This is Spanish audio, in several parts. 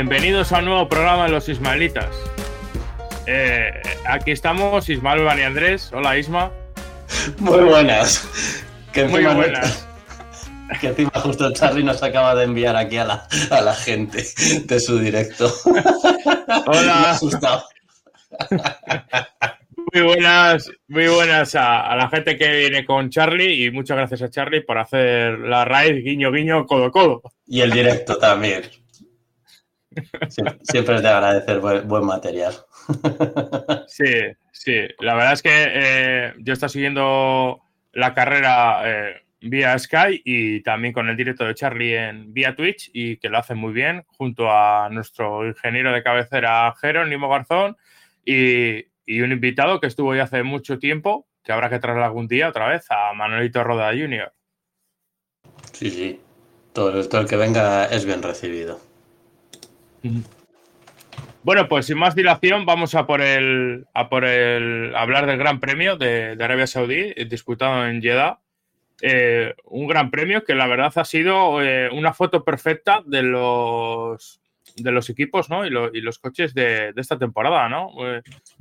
Bienvenidos a un nuevo programa de los Ismaelitas. Eh, aquí estamos, Ismael Bani Andrés. Hola, Isma. Muy buenas. Que Muy buenas. que encima justo Charlie nos acaba de enviar aquí a la, a la gente de su directo. Me Hola, asustado. muy buenas, muy buenas a, a la gente que viene con Charlie y muchas gracias a Charlie por hacer la raíz guiño guiño codo codo. Y el directo también. Sie- Siempre es de agradecer buen, buen material. Sí, sí. La verdad es que eh, yo estoy siguiendo la carrera eh, vía Sky y también con el directo de Charlie en vía Twitch y que lo hace muy bien junto a nuestro ingeniero de cabecera Jerónimo Garzón y, y un invitado que estuvo ya hace mucho tiempo que habrá que traer algún día otra vez a Manuelito Roda Jr. Sí, sí. Todo, todo el que venga es bien recibido. Bueno, pues sin más dilación, vamos a por el a por el hablar del Gran Premio de, Arabia Saudí, eh, disputado en Jeddah. Eh, un gran premio que la verdad ha sido eh, una foto perfecta de los de los equipos ¿no? y, lo- y los coches de, esta temporada. ¿no?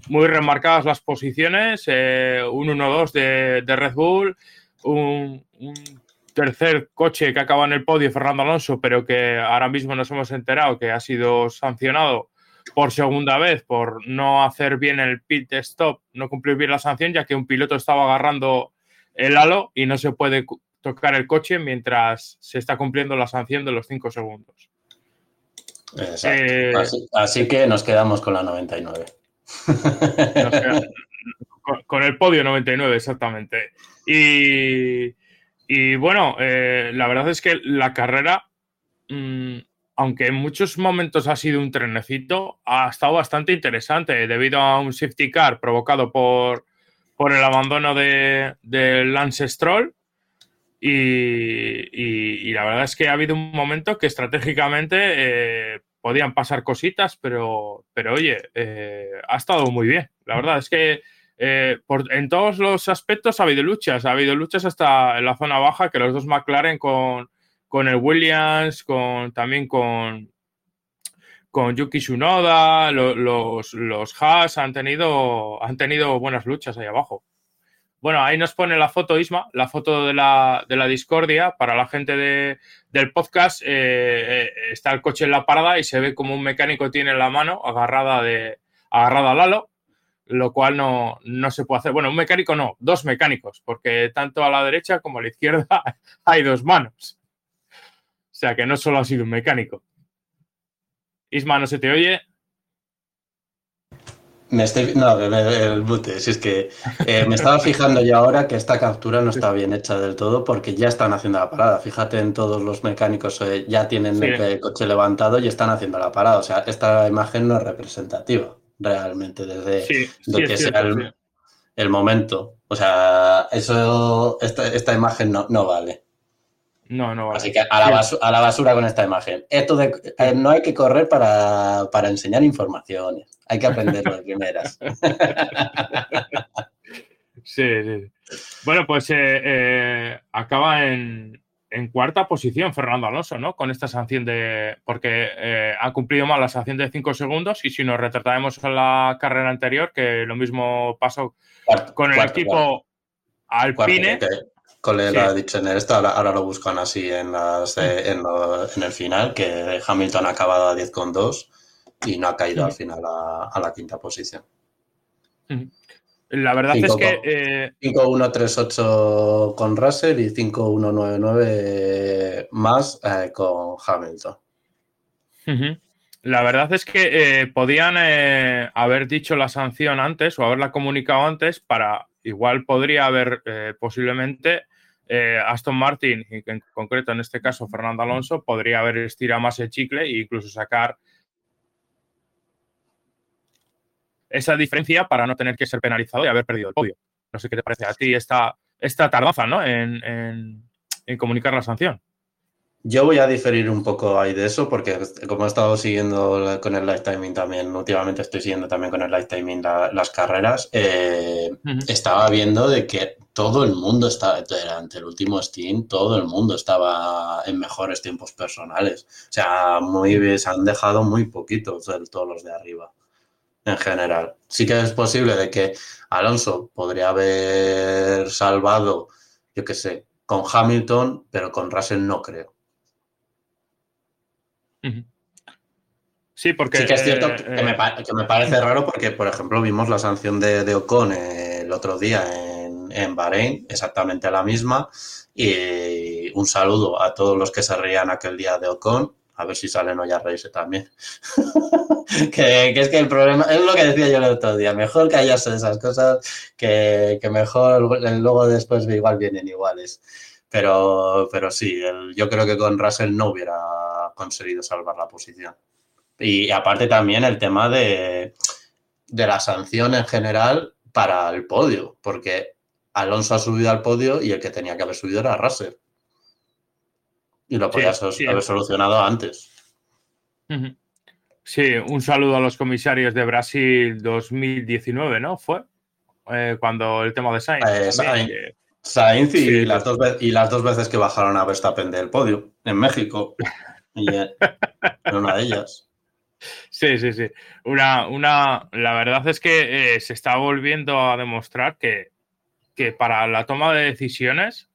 Muy remarcadas las posiciones, un 1-2 de, de Red Bull, un, un tercer coche que acaba en el podio, Fernando Alonso, pero que ahora mismo nos hemos enterado que ha sido sancionado por segunda vez por no hacer bien el pit stop, no cumplir bien la sanción, ya que un piloto estaba agarrando el halo y no se puede tocar el coche mientras se está cumpliendo la sanción de los 5 segundos. Eh, Así, así que nos quedamos con la 99. No sé, con, con el podio 99, exactamente. Y, y bueno, eh, la verdad es que la carrera, mm, aunque en muchos momentos ha sido un trenecito, ha estado bastante interesante debido a un safety car provocado por, por el abandono de, Lance Stroll. Y la verdad es que ha habido un momento que estratégicamente eh, podían pasar cositas, pero, pero oye, eh, ha estado muy bien. La verdad es que eh, en todos los aspectos ha habido luchas. Ha habido luchas hasta en la zona baja, que los dos McLaren con, con el Williams, con, también con, con Yuki Tsunoda, lo- los, los Haas han tenido, han tenido buenas luchas ahí abajo. Bueno, ahí nos pone la foto, Isma, la foto de la, de la discordia. Para la gente de, del podcast, eh, eh, está el coche en la parada y se ve como un mecánico tiene la mano agarrada, de, agarrada al halo, lo cual no, no se puede hacer. Bueno, un mecánico no, dos mecánicos, porque tanto a la derecha como a la izquierda hay dos manos. O sea que no solo ha sido un mecánico. Isma, no se te oye. Me estoy, no, el mute, si es que eh, me estaba fijando yo ahora que esta captura no está bien hecha del todo porque ya están haciendo la parada. Fíjate en todos los mecánicos, eh, ya tienen Sí. el coche levantado y están haciendo la parada. O sea, esta imagen no es representativa realmente desde Sí, sí, que es sea cierto, el, sí. el momento. O sea, eso, esta, esta imagen no, no vale. No, no vale. Así que a la, Sí. basu- a la basura con esta imagen. Esto de, eh, no hay que correr para, para enseñar informaciones. Hay que aprenderlo de primeras. Sí, sí. Bueno, pues eh, eh, acaba en, en cuarta posición Fernando Alonso, ¿no? Con esta sanción de. Porque eh, ha cumplido mal la sanción de 5 segundos y si nos retrataremos a la carrera anterior, que lo mismo pasó Cuarto, con el cuarto, equipo cuarto, Alpine. Colega Sí. dicho en esto, ahora, ahora lo buscan así en, las, eh, en, lo- en el final, que Hamilton ha acabado a 10 con 2 y no ha caído al final a, a la quinta posición. La verdad Cinco es que con- eh, 5-1-3-8 con Russell y 5-1-9-9 más eh, con Hamilton. Ujú. La verdad es que eh, podían eh, haber dicho la sanción antes o haberla comunicado antes para, igual podría haber eh, posiblemente Aston Martin, y en concreto en este caso Fernando Alonso, podría haber estirado más el chicle e incluso sacar esa diferencia para no tener que ser penalizado y haber perdido el podio. No sé qué te parece a ti esta, esta tardanza ¿no? en comunicar la sanción. Yo voy a diferir un poco ahí de eso porque como he estado siguiendo con el live timing también, últimamente estoy siguiendo también con el live timing las carreras, eh, estaba viendo de que todo el mundo estaba, durante el último Steam, todo el mundo estaba en mejores tiempos personales. O sea, muy se han dejado muy poquitos todos los de arriba en general. Sí que es posible de que Alonso podría haber salvado, yo qué sé, con Hamilton, pero con Russell no creo. Sí, porque. Sí que es cierto que, me, eh, parece raro porque, por ejemplo, vimos la sanción de, Ocon el otro día en, en, Bahrein, exactamente la misma. Y un saludo a todos los que se reían aquel día de Ocon. A ver si salen hoy a reírse también. que, es que el problema, es lo que decía yo el otro día, mejor callarse de esas cosas que, que mejor luego después igual vienen iguales. Pero, pero sí, yo creo que con Russell no hubiera conseguido salvar la posición. Y aparte también el tema de, la sanción en general para el podio, porque Alonso ha subido al podio y el que tenía que haber subido era Russell. Y lo podía haber solucionado antes. Sí, un saludo a los comisarios de Brasil 2019, ¿no? Fue eh, cuando el tema de Sainz. Eh, Sainz y, las dos, y las dos veces que bajaron a Verstappen del podio en México. Y una de ellas. Sí, sí, sí. Una, una, la verdad es que eh, se está volviendo a demostrar que, que, para la toma de decisiones eh,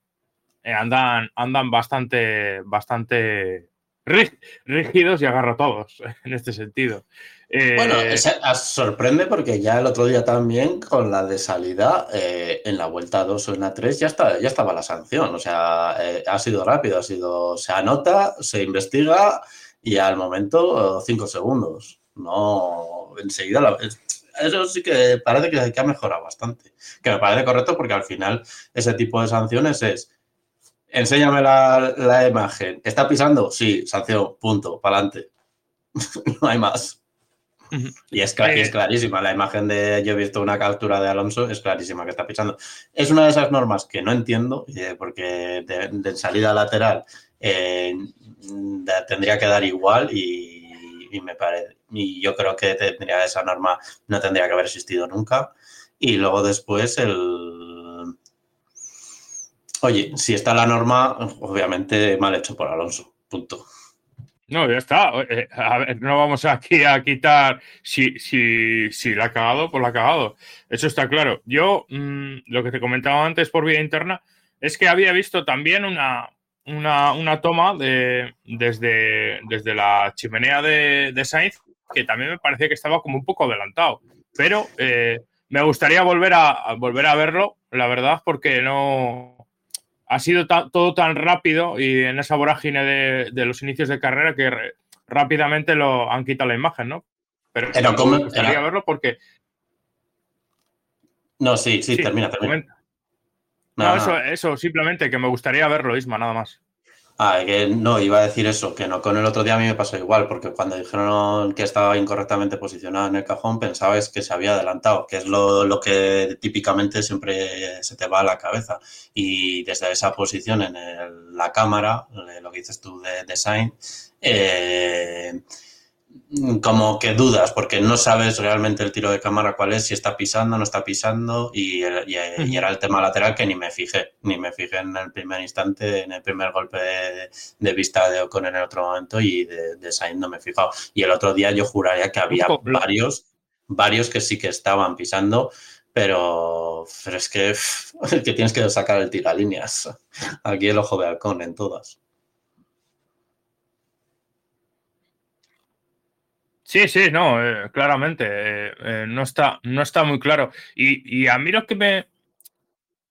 andan, andan bastante, bastante rígidos y agarrotados en este sentido. Bueno, eh, sorprende porque ya el otro día también con la de salida eh, en la vuelta 2 o en la 3 ya, está, ya estaba la sanción. O sea, eh, ha sido rápido, ha sido, se anota, se investiga y al momento 5 segundos. No, enseguida eso sí que parece que, ha mejorado bastante. Que me parece correcto porque al final ese tipo de sanciones es enséñame la, la imagen. ¿Está pisando? Sí, sanción, punto, para adelante. no hay más. Y es, es, clarísima, la imagen de, yo he visto una captura de Alonso, es clarísima que está pisando. Es una de esas normas que no entiendo, eh, porque de, salida lateral eh, tendría que dar igual y, me parece, y yo creo que tendría esa norma, no tendría que haber existido nunca. Y luego después el... Oye, si está la norma, obviamente mal hecho por Alonso, punto. No, ya está. Eh, a ver, no vamos aquí a quitar si, si, si la ha cagado, pues la ha cagado. Eso está claro. Yo, mm, lo que te comentaba antes por vía interna, es que había visto también una, una, toma de, desde, desde la chimenea de, de, Sainz, que también me parecía que estaba como un poco adelantado. Pero eh, me gustaría volver a, volver a verlo, la verdad, porque no, ha sido todo tan rápido y en esa vorágine de, los inicios de carrera que rápidamente lo han quitado la imagen, ¿no? Pero me gustaría verlo porque. No, sí, sí, termina, termina. No, eso, eso, simplemente que me gustaría verlo, Isma, nada más. Ah, que no, iba a decir eso, que no con el otro día a mí me pasó igual, porque cuando dijeron que estaba incorrectamente posicionado en el cajón, pensabas que se había adelantado, que es lo, que típicamente siempre se te va a la cabeza. Y desde esa posición en la cámara, lo que dices tú de design, eh, como que dudas, porque no sabes realmente el tiro de cámara cuál es, si está pisando, no está pisando, y, era el tema lateral que ni me fijé, ni me fijé en el primer instante, en el primer golpe de, vista de Ocon en el otro momento, y de, de Sainz no me he fijado. Y el otro día yo juraría que había varios, varios que sí que estaban pisando, pero, pero es que, que tienes que sacar el tiro a líneas. Aquí el ojo de halcón en todas. Sí, sí, no, eh, claramente. Eh, eh, no, está, no está muy claro. Y, a mí lo que me.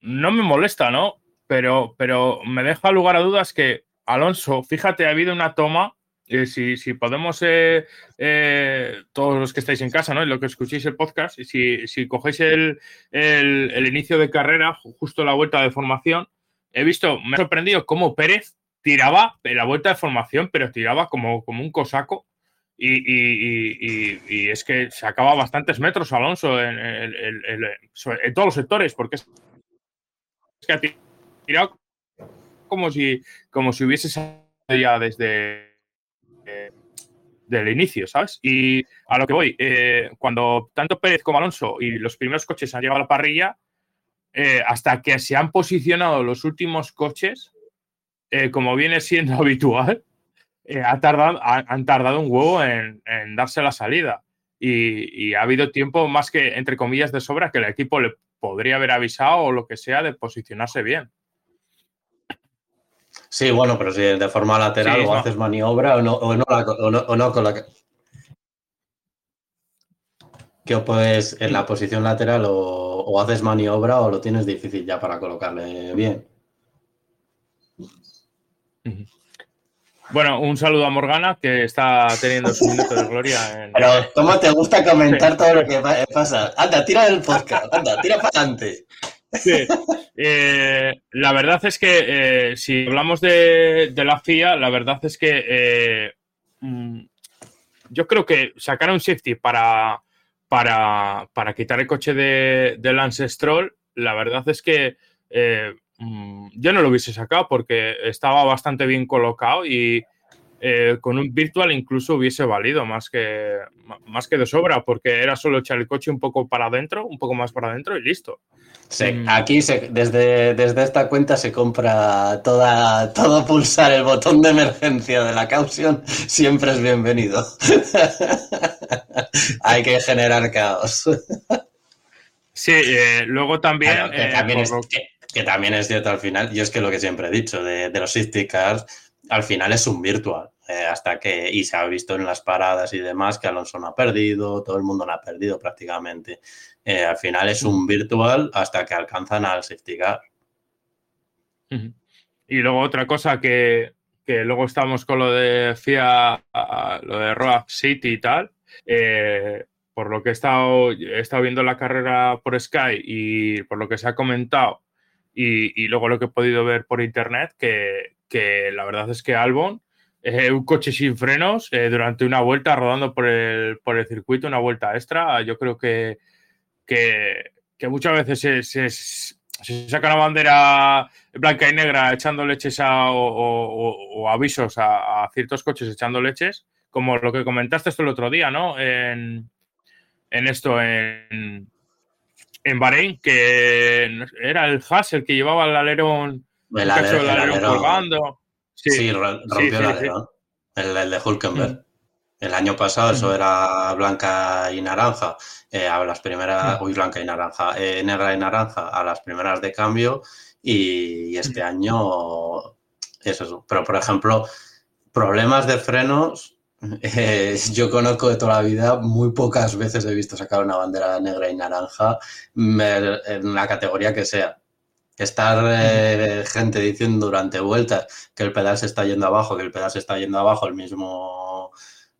No me molesta, ¿no? Pero, pero me deja lugar a dudas que Alonso, fíjate, ha habido una toma. Si, si, podemos, todos los que estáis en casa, ¿no? Y lo que escuchéis el podcast, si, si cogéis el, el, inicio de carrera, justo la vuelta de formación, he visto, me ha sorprendido cómo Pérez tiraba en la vuelta de formación, pero tiraba como, como un cosaco. Y, es que se acaba bastantes metros Alonso en, todos los sectores, porque es, que ha tirado como si, como si hubiese salido ya desde eh, del inicio, ¿sabes? Y a lo que voy, eh, cuando tanto Pérez como Alonso y los primeros coches han llegado a la parrilla, eh, hasta que se han posicionado los últimos coches, como viene siendo habitual, ha tardado, han tardado un huevo en, darse la salida. Y, ha habido tiempo más que, entre comillas, de sobra que el equipo le podría haber avisado o lo que sea de posicionarse bien. Sí, bueno, pero si de forma lateral o haces maniobra o no, o no, o no, con la... Que puedes en la posición lateral o, haces maniobra o lo tienes difícil ya para colocarle bien. Bueno, un saludo a Morgana que está teniendo su minuto de gloria. Pero, ¿cómo te gusta comentar todo lo que pasa? Anda, tira el podcast, anda, tira para adelante. Sí. Eh, la verdad es que eh, si hablamos de, la FIA, la verdad es que eh, mm, yo creo que sacar un safety para, para, quitar el coche de, de, Lance Stroll, la verdad es que mm, yo no lo hubiese sacado porque estaba bastante bien colocado y con un virtual incluso hubiese valido más que, más que de sobra porque era solo echar el coche un poco para adentro, un poco más para adentro y listo. Sí, mm. aquí desde, desde esta cuenta se compra toda, todo pulsar el botón de emergencia de la caución, siempre es bienvenido. Hay que generar caos. Sí, eh, luego también... que, también es, que, también es cierto al final, y es que lo que siempre he dicho de, los safety cars, al final es un virtual. Eh, hasta que, y se ha visto en las paradas y demás, que Alonso no ha perdido, todo el mundo no ha perdido prácticamente. Eh, al final es un virtual hasta que alcanzan al safety car. Y luego otra cosa que, luego estamos con lo de FIA, lo de Road City y tal. Eh, por lo que he estado, he estado viendo la carrera por Sky y por lo que se ha comentado y, luego lo que he podido ver por internet, que, la verdad es que Albon, es un coche sin frenos, eh, durante una vuelta rodando por el, por el circuito, una vuelta extra, yo creo que, que, muchas veces se, saca una bandera blanca y negra echando leches o, avisos a, ciertos coches echando leches, como lo que comentaste esto el otro día, ¿no? En, esto, en, en Bahrein, que era el Haas el que llevaba el alerón, el, alerón, colgando. Sí, rompió el alerón, el, de Hulkenberg. El año pasado eso era blanca y naranja. Eh, a las primeras, uy, blanca y naranja, eh, negra y naranja a las primeras de cambio. Y, este año es eso. Pero, por ejemplo, problemas de frenos, eh, yo conozco de toda la vida, muy pocas veces he visto sacar una bandera negra y naranja en la categoría que sea. Estar gente diciendo durante vueltas que el pedal se está yendo abajo, que el pedal se está yendo abajo, el mismo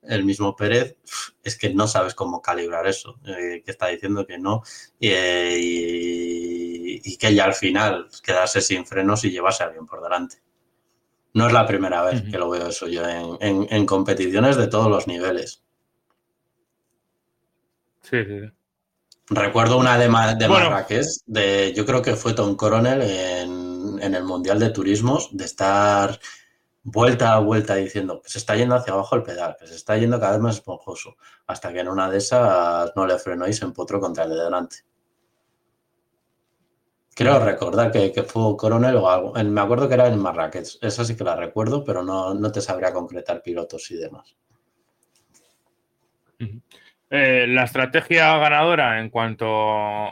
el mismo Pérez, es que no sabes cómo calibrar eso, eh, que está diciendo que no, eh, y, que ya al final quedarse sin frenos y llevarse a alguien por delante. No es la primera vez que lo veo eso yo en, competiciones de todos los niveles. Sí, sí. Recuerdo una de, de Marrakech, de, yo creo que fue Tom Coronel en, en el Mundial de Turismos, de estar vuelta a vuelta diciendo que se está yendo hacia abajo el pedal, que se está yendo cada vez más esponjoso, hasta que en una de esas no le frenó y se empotró contra el de delante. Creo recordar que, fue Coronel o algo. me acuerdo que era en Marrakech. Esa sí que la recuerdo, pero no, no te sabría concretar pilotos y demás. Eh, la estrategia ganadora en cuanto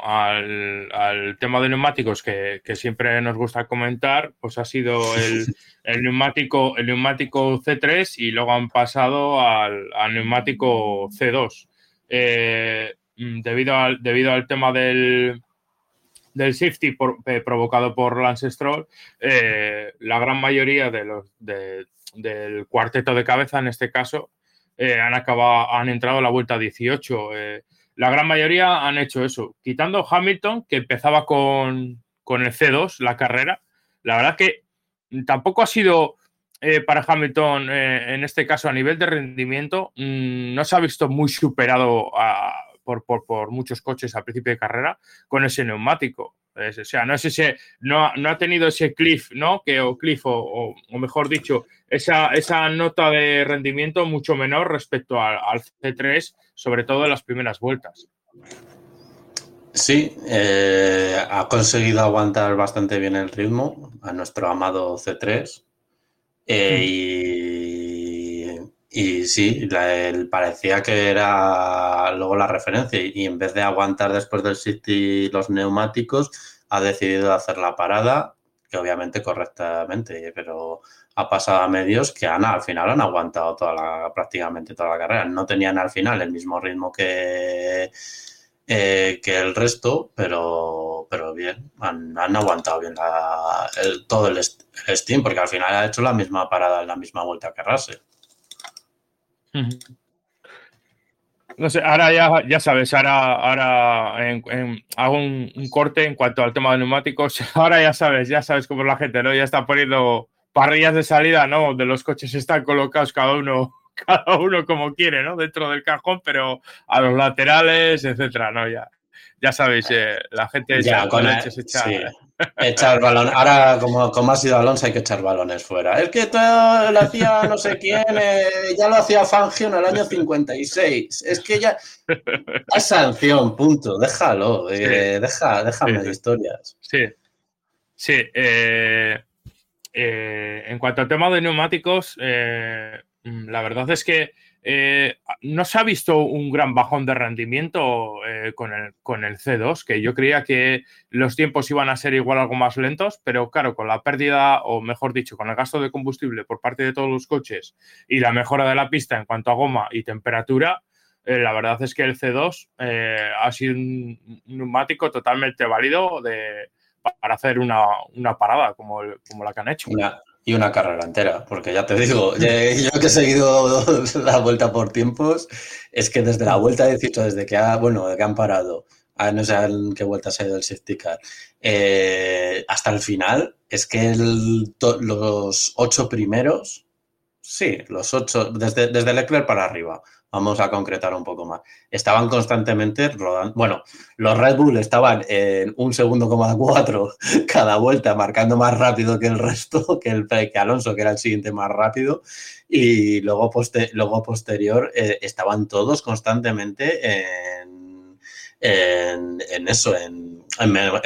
al, tema de neumáticos que, siempre nos gusta comentar, pues ha sido el, neumático, el neumático C3 y luego han pasado al, neumático C2. Eh, mm, debido, al, debido al tema del, del safety eh, provocado por Lance Stroll, la gran mayoría de los, del cuarteto de cabeza, en este caso, eh, han acabado, han entrado a la vuelta 18. Eh, la gran mayoría han hecho eso, quitando Hamilton, que empezaba con, el C2, la carrera, la verdad que tampoco ha sido eh, para Hamilton, eh, en este caso a nivel de rendimiento, mm, no se ha visto muy superado por, muchos coches a principio de carrera con ese neumático. o sea, no es ese, no, no, ha tenido ese cliff, ¿no? Que, o cliff, o, mejor dicho, esa, esa, nota de rendimiento mucho menor respecto al C3, sobre todo en las primeras vueltas. Sí, eh, ha conseguido aguantar bastante bien el ritmo a nuestro amado C3. Eh, y, sí, parecía que era luego la referencia y, en vez de aguantar después del City los neumáticos, ha decidido hacer la parada, que obviamente correctamente, pero ha pasado a medios que han, al final han aguantado toda la, prácticamente toda la carrera. No tenían al final el mismo ritmo que eh, que el resto, pero, pero bien, han, aguantado bien todo el, Steam, porque al final ha hecho la misma parada en la misma vuelta que Russell. No sé, ahora ya, ya sabes, ahora, ahora hago un, corte en cuanto al tema de neumáticos. Ahora ya sabes, ya sabes cómo la gente, ¿no? Ya está poniendo parrillas de salida, ¿no? De los coches están colocados cada uno cada uno como quiere, ¿no? Dentro del cajón, pero a los laterales, etcétera, ¿no? Ya, ya sabéis, eh, la gente ya, con el, echar balón. Ahora, como, como ha sido Alonso, hay que echar balones fuera. Es que todo lo hacía no sé quién, eh, ya lo hacía Fangio en el año 56. Es que ya. Es sanción, punto. Déjalo. Eh, deja, déjame de historias. Sí. Sí. en cuanto al tema de neumáticos, Mm, la verdad es que eh, no se ha visto un gran bajón de rendimiento eh, con, el, con, el, C2, que yo creía que los tiempos iban a ser igual algo más lentos, pero claro, con la pérdida, o mejor dicho, con el gasto de combustible por parte de todos los coches y la mejora de la pista en cuanto a goma y temperatura, eh, la verdad es que el C2 ha sido un, neumático totalmente válido de, para hacer una, parada como, como la que han hecho y una carrera entera, porque ya te digo, yo que he seguido la vuelta por tiempos, es que desde la vuelta 18, desde que, ha, bueno, que han parado, no sé en qué vuelta ha ido el safety car, eh, hasta el final, es que los ocho primeros, sí, los ocho, desde, desde Leclerc para arriba, vamos a concretar un poco más. Estaban constantemente rodando. Bueno, los Red Bull estaban en un segundo coma cuatro cada vuelta, marcando más rápido que el resto, que, el, que Alonso, que era el siguiente más rápido. Y luego, luego posterior eh, estaban todos constantemente en, en, eso, en,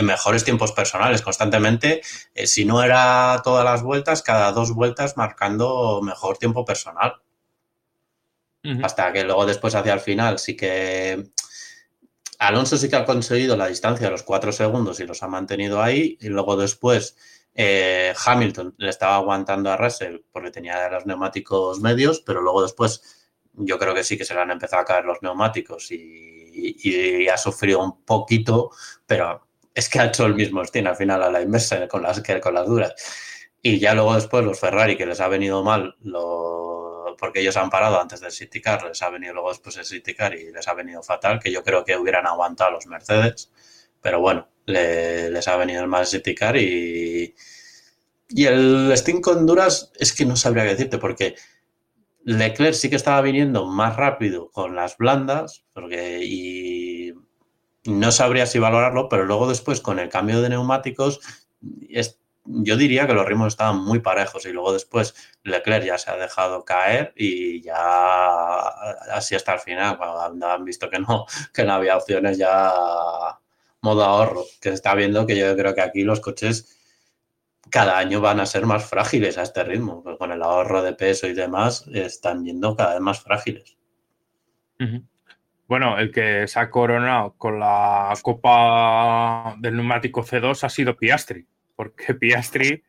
mejores tiempos personales, constantemente. Eh, si no era todas las vueltas, cada dos vueltas marcando mejor tiempo personal. Hasta que luego después hacia el final sí que Alonso sí que ha conseguido la distancia de los cuatro segundos y los ha mantenido ahí. Y luego después eh, Hamilton le estaba aguantando a Russell porque tenía los neumáticos medios, pero luego después yo creo que sí que se le han empezado a caer los neumáticos y, ha sufrido un poquito, pero es que ha hecho el mismo stint al final a la inversa con las, con las duras. Y ya luego después los Ferrari, que les ha venido mal los porque ellos han parado antes del City Car, les ha venido luego después el City Car y les ha venido fatal, que yo creo que hubieran aguantado los Mercedes, pero bueno, les ha venido el más City Car y, y el Steam Honduras es que no sabría qué decirte, porque Leclerc sí que estaba viniendo más rápido con las blandas, porque y no sabría si valorarlo, pero luego después con el cambio de neumáticos yo diría que los ritmos estaban muy parejos y luego después Leclerc ya se ha dejado caer y ya así hasta el final, cuando han visto que no, que no había opciones ya modo ahorro, que se está viendo que yo creo que aquí los coches cada año van a ser más frágiles a este ritmo, pues con el ahorro de peso y demás están viendo cada vez más frágiles. Bueno, el que se ha coronado con la copa del neumático C2 ha sido Piastri porque Piastri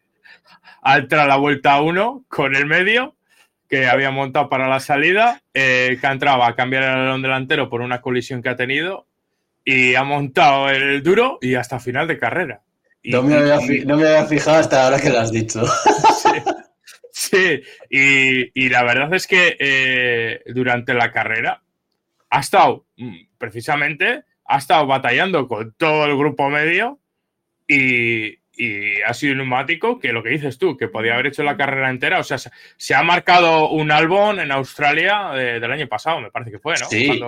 entra la vuelta 1 con el medio que había montado para la salida, eh, que entraba a cambiar el alerón delantero por una colisión que ha tenido y ha montado el duro y hasta final de carrera. no, me había, fijado hasta ahora que lo has dicho. Sí, Y, la verdad es que eh, durante la carrera ha estado, mm, precisamente, ha estado batallando con todo el grupo medio y, y ha sido un neumático que lo que dices tú, que podía haber hecho la carrera entera. O sea, se, ha marcado un álbum en Australia eh, del año pasado, me parece que fue, ¿no? Sí.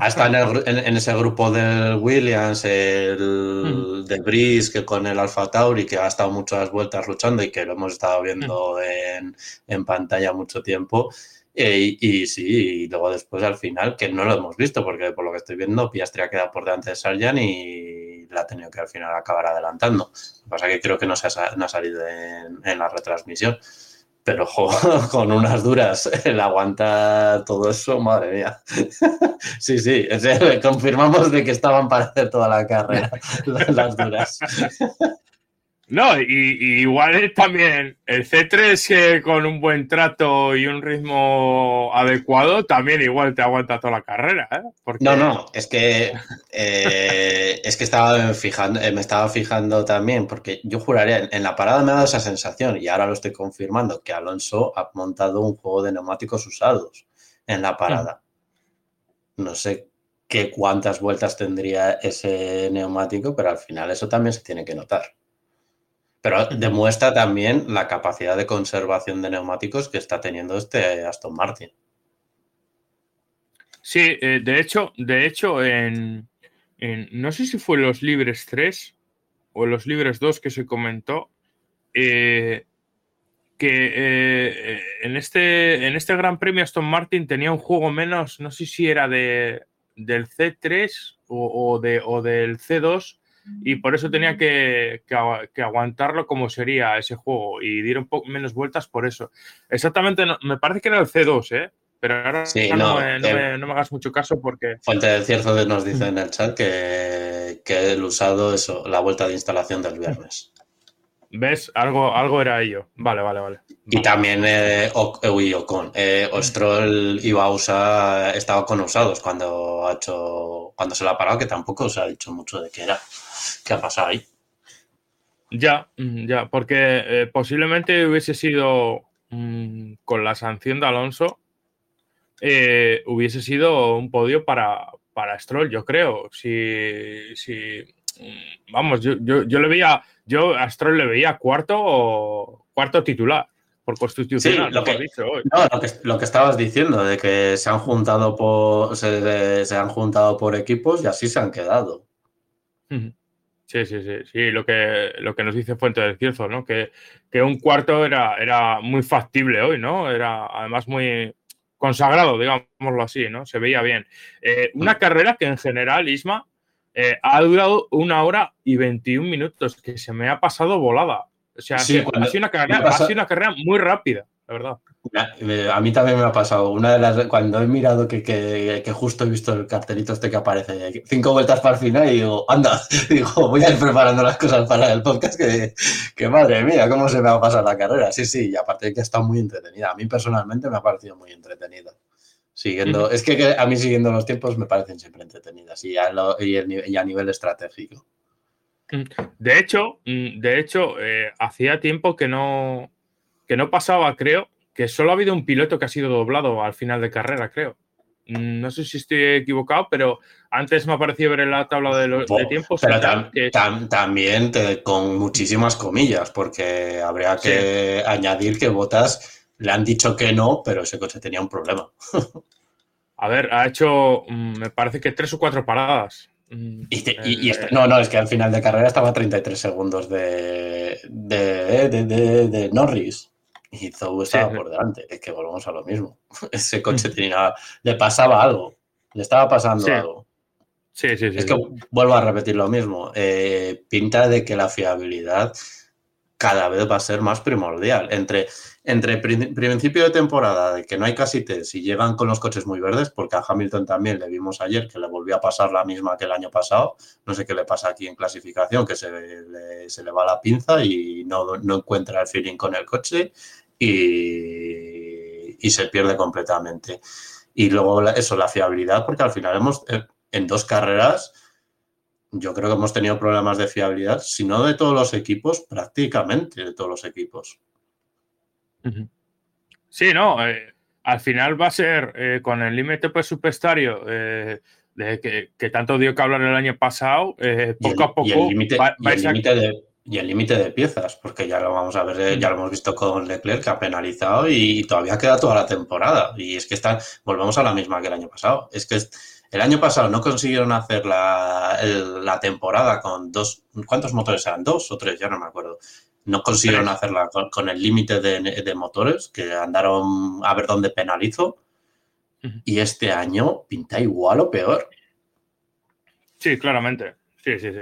Hasta en, ese grupo del Williams, el de Brice, que con el Alfa Tauri, que ha estado muchas vueltas luchando y que lo hemos estado viendo en, pantalla mucho tiempo. Eh, y, sí, y luego después al final, que no lo hemos visto, porque por lo que estoy viendo, Piastri ha quedado por delante de Sarjan y la ha tenido que al final acabar adelantando. Lo que pasa es que creo que no, se ha, no ha salido en, en la retransmisión pero con unas duras, el aguanta todo eso, madre mía. Sí, sí, confirmamos de que estaban para hacer toda la carrera, las duras. No, y, igual también el C3 con un buen trato y un ritmo adecuado también igual te aguanta toda la carrera. ¿eh? No, no, es que eh, es que estaba fijando, eh, me estaba fijando también, porque yo juraría, en la parada me ha dado esa sensación y ahora lo estoy confirmando, que Alonso ha montado un juego de neumáticos usados en la parada. No sé qué cuántas vueltas tendría ese neumático, pero al final eso también se tiene que notar. Pero demuestra también la capacidad de conservación de neumáticos que está teniendo este Aston Martin. Sí, eh, de hecho, de hecho, en, no sé si fue los Libres 3 o los Libres 2 que se comentó, eh, que eh, en, este, en este Gran Premio Aston Martin tenía un juego menos, no sé si era de, del C3 o, de, o del C2, y por eso tenía que, aguantarlo como sería ese juego y dieron un poco menos vueltas por eso. Exactamente, me parece que era el C2, ¿eh? Pero ahora no, me, hagas mucho caso porque... Fuente del Cierzo nos dice en el chat que, que el usado eso, la vuelta de instalación del viernes. ¿Ves? Algo, algo era ello. Vale, vale, vale. Y también eh, Ocon. Eh, Ostrol iba a usar, estaba con usados cuando ha hecho, cuando se lo ha parado, que tampoco se ha dicho mucho de qué era. ¿Qué ha pasado ahí? Ya, mm, ya, porque eh, posiblemente hubiese sido mm, con la sanción de Alonso, eh, hubiese sido un podio para, para Stroll, yo creo. Si, si mm, vamos, yo, le veía, yo a Stroll le veía cuarto cuarto titular por constitucional. lo, que, No, lo que, estabas diciendo, de que se han juntado por se, han juntado por equipos y así se han quedado. Sí, sí, sí, sí, lo que, lo que nos dice Fuente del Cierzo, ¿no? Que, un cuarto era, era muy factible hoy, ¿no? Era además muy consagrado, digámoslo así, ¿no? Se veía bien. Eh, una mm. carrera que en general, Isma, eh, ha durado una hora y 21 minutos, que se me ha pasado volada. O sea, ha, sido una carrera, ha sido una carrera muy rápida, la verdad. A mí también me ha pasado. Una de las cuando he mirado que, justo he visto el cartelito este que aparece, cinco vueltas para el final, y digo, anda, digo, voy a ir preparando las cosas para el podcast, que, madre mía, cómo se me va a pasar la carrera. Sí, sí, y aparte de que está muy entretenida. A mí personalmente me ha parecido muy entretenida. Siguiendo, es que, a mí siguiendo los tiempos me parecen siempre entretenidas y a, y a nivel estratégico. Mm, de hecho, mm, de hecho, eh, hacía tiempo que no, que no pasaba, creo, que solo ha habido un piloto que ha sido doblado al final de carrera, creo. Mm, no sé si estoy equivocado, pero antes me ha parecido ver en la tabla de, los, tiempos. Pero también con muchísimas comillas, porque habría que añadir que Botas le han dicho que no, pero ese coche tenía un problema. A ver, ha hecho, mm, me parece que tres o cuatro paradas. Mm, y, eh, no, no, es que al final de carrera estaba a 33 segundos de, de, de Norris. Y Zou estaba por delante. Es que volvemos a lo mismo. Ese coche tenía. Le pasaba algo. Le estaba pasando algo. Sí, sí, sí. Es que vuelvo a repetir lo mismo. Eh, pinta de que la fiabilidad cada vez va a ser más primordial. Entre, entre principio de temporada, de que no hay casi test y llegan con los coches muy verdes, porque a Hamilton también le vimos ayer que le volvió a pasar la misma que el año pasado. No sé qué le pasa aquí en clasificación, que se le, se le va la pinza y no, no, encuentra el feeling con el coche y, y se pierde completamente. Y luego eso, la fiabilidad, porque al final hemos, eh, en dos carreras, yo creo que hemos tenido problemas de fiabilidad, si no de todos los equipos, prácticamente de todos los equipos. Sí, no, eh, al final va a ser eh, con el límite presupuestario eh, de que, tanto dio que hablar el año pasado, poco a poco. Y el límite y el límite de piezas, porque ya lo vamos a ver, ya lo hemos visto con Leclerc que ha penalizado y, todavía queda toda la temporada. Y es que están, volvemos a la misma que el año pasado. Es que el año pasado no consiguieron hacer la, la temporada con dos, ¿cuántos motores eran? ¿Dos o tres? Ya no me acuerdo. No consiguieron hacerla con, el límite de, de, motores, que andaron a ver dónde penalizó. Y este año pinta igual o peor. Sí, claramente. Sí, sí, sí.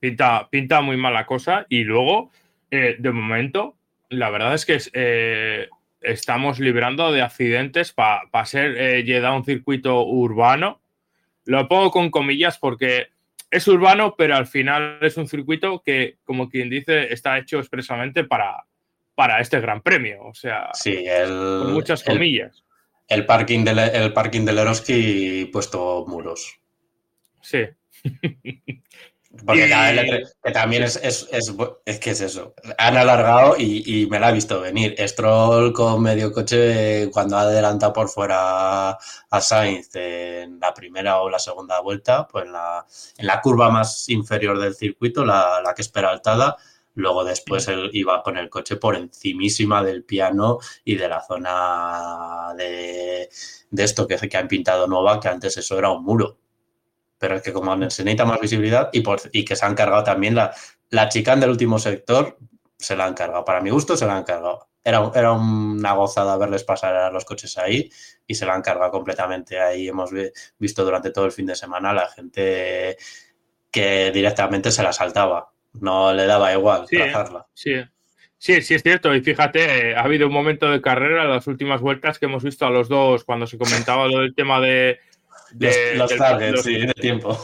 Pinta, pinta muy mala cosa y luego, eh, de momento, la verdad es que eh, estamos librando de accidentes para ser eh, un circuito urbano. Lo pongo con comillas porque es urbano, pero al final es un circuito que, como quien dice, está hecho expresamente para, para este gran premio. O sea, con muchas comillas. El, parking del, el parking del Eroski puesto muros. Sí. Porque que también es, es, es, que es eso. Han alargado y, me la ha visto venir. Stroll con medio coche cuando ha adelantado por fuera a Sainz en la primera o la segunda vuelta, pues en la, en la curva más inferior del circuito, la, la que espera altada, Luego después él iba con el coche por encimísima del piano y de la zona de, de esto que, que han pintado nueva, que antes eso era un muro pero es que como se necesita más visibilidad y, por, y que se han cargado también la, la del último sector, se la han cargado. Para mi gusto, se la han cargado. Era, era una gozada verles pasar a los coches ahí y se la han cargado completamente. Ahí hemos visto durante todo el fin de semana la gente que directamente se la saltaba. No le daba igual sí, Sí, Sí, sí, es cierto. Y fíjate, eh, ha habido un momento de carrera en las últimas vueltas que hemos visto a los dos cuando se comentaba lo del tema de, los, targets, sí, de tiempo.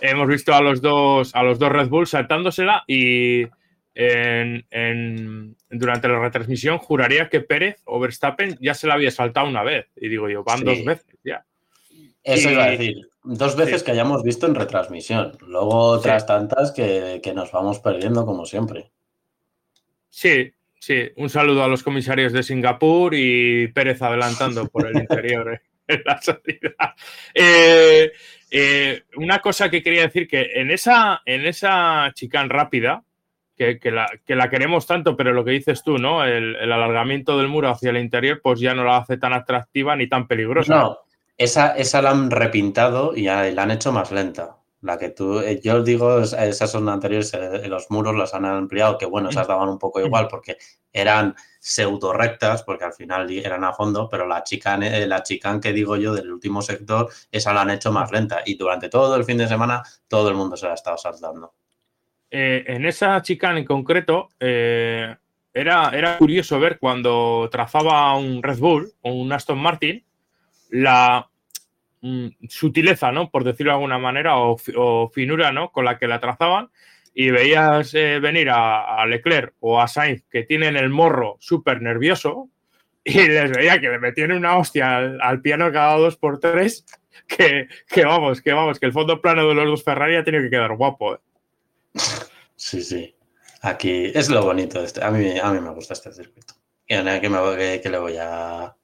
Hemos visto a los dos, a los dos Red Bull saltándosela y en, durante la retransmisión juraría que Pérez o Verstappen ya se la había saltado una vez. Y digo yo, van dos veces ya. Eso iba a decir. Dos veces que hayamos visto en retransmisión. Luego otras tantas que, que, nos vamos perdiendo como siempre. Sí, sí. Un saludo a los comisarios de Singapur y Pérez adelantando por el interior. ¿eh? la salida. Eh, eh, una cosa que quería decir que en esa, en esa chicane rápida, que, la, que, la, queremos tanto, pero lo que dices tú, ¿no? El, alargamiento del muro hacia el interior, pues ya no la hace tan atractiva ni tan peligrosa. No, esa, esa la han repintado y la han hecho más lenta. La que tú, eh, yo digo, esas son anteriores, los muros las han ampliado, que bueno, esas daban un poco igual porque eran pseudo rectas, porque al final eran a fondo, pero la chicane, eh, la chicane que digo yo del último sector, esa la han hecho más lenta y durante todo el fin de semana todo el mundo se la ha estado saltando. Eh, en esa chicane en concreto, eh, era, era curioso ver cuando trazaba un Red Bull o un Aston Martin, la mm, sutileza, ¿no? Por decirlo de alguna manera, o, finura, ¿no? Con la que la trazaban y veías eh, venir a, Leclerc o a Sainz que tienen el morro súper nervioso y les veía que le metían una hostia al, piano cada dos por tres que, vamos, que vamos, que el fondo plano de los dos Ferrari ha tenido que quedar guapo. ¿eh? Sí, sí. Aquí es lo bonito. Este. A, mí, a mí me gusta este circuito. Y que, me, que, le voy a...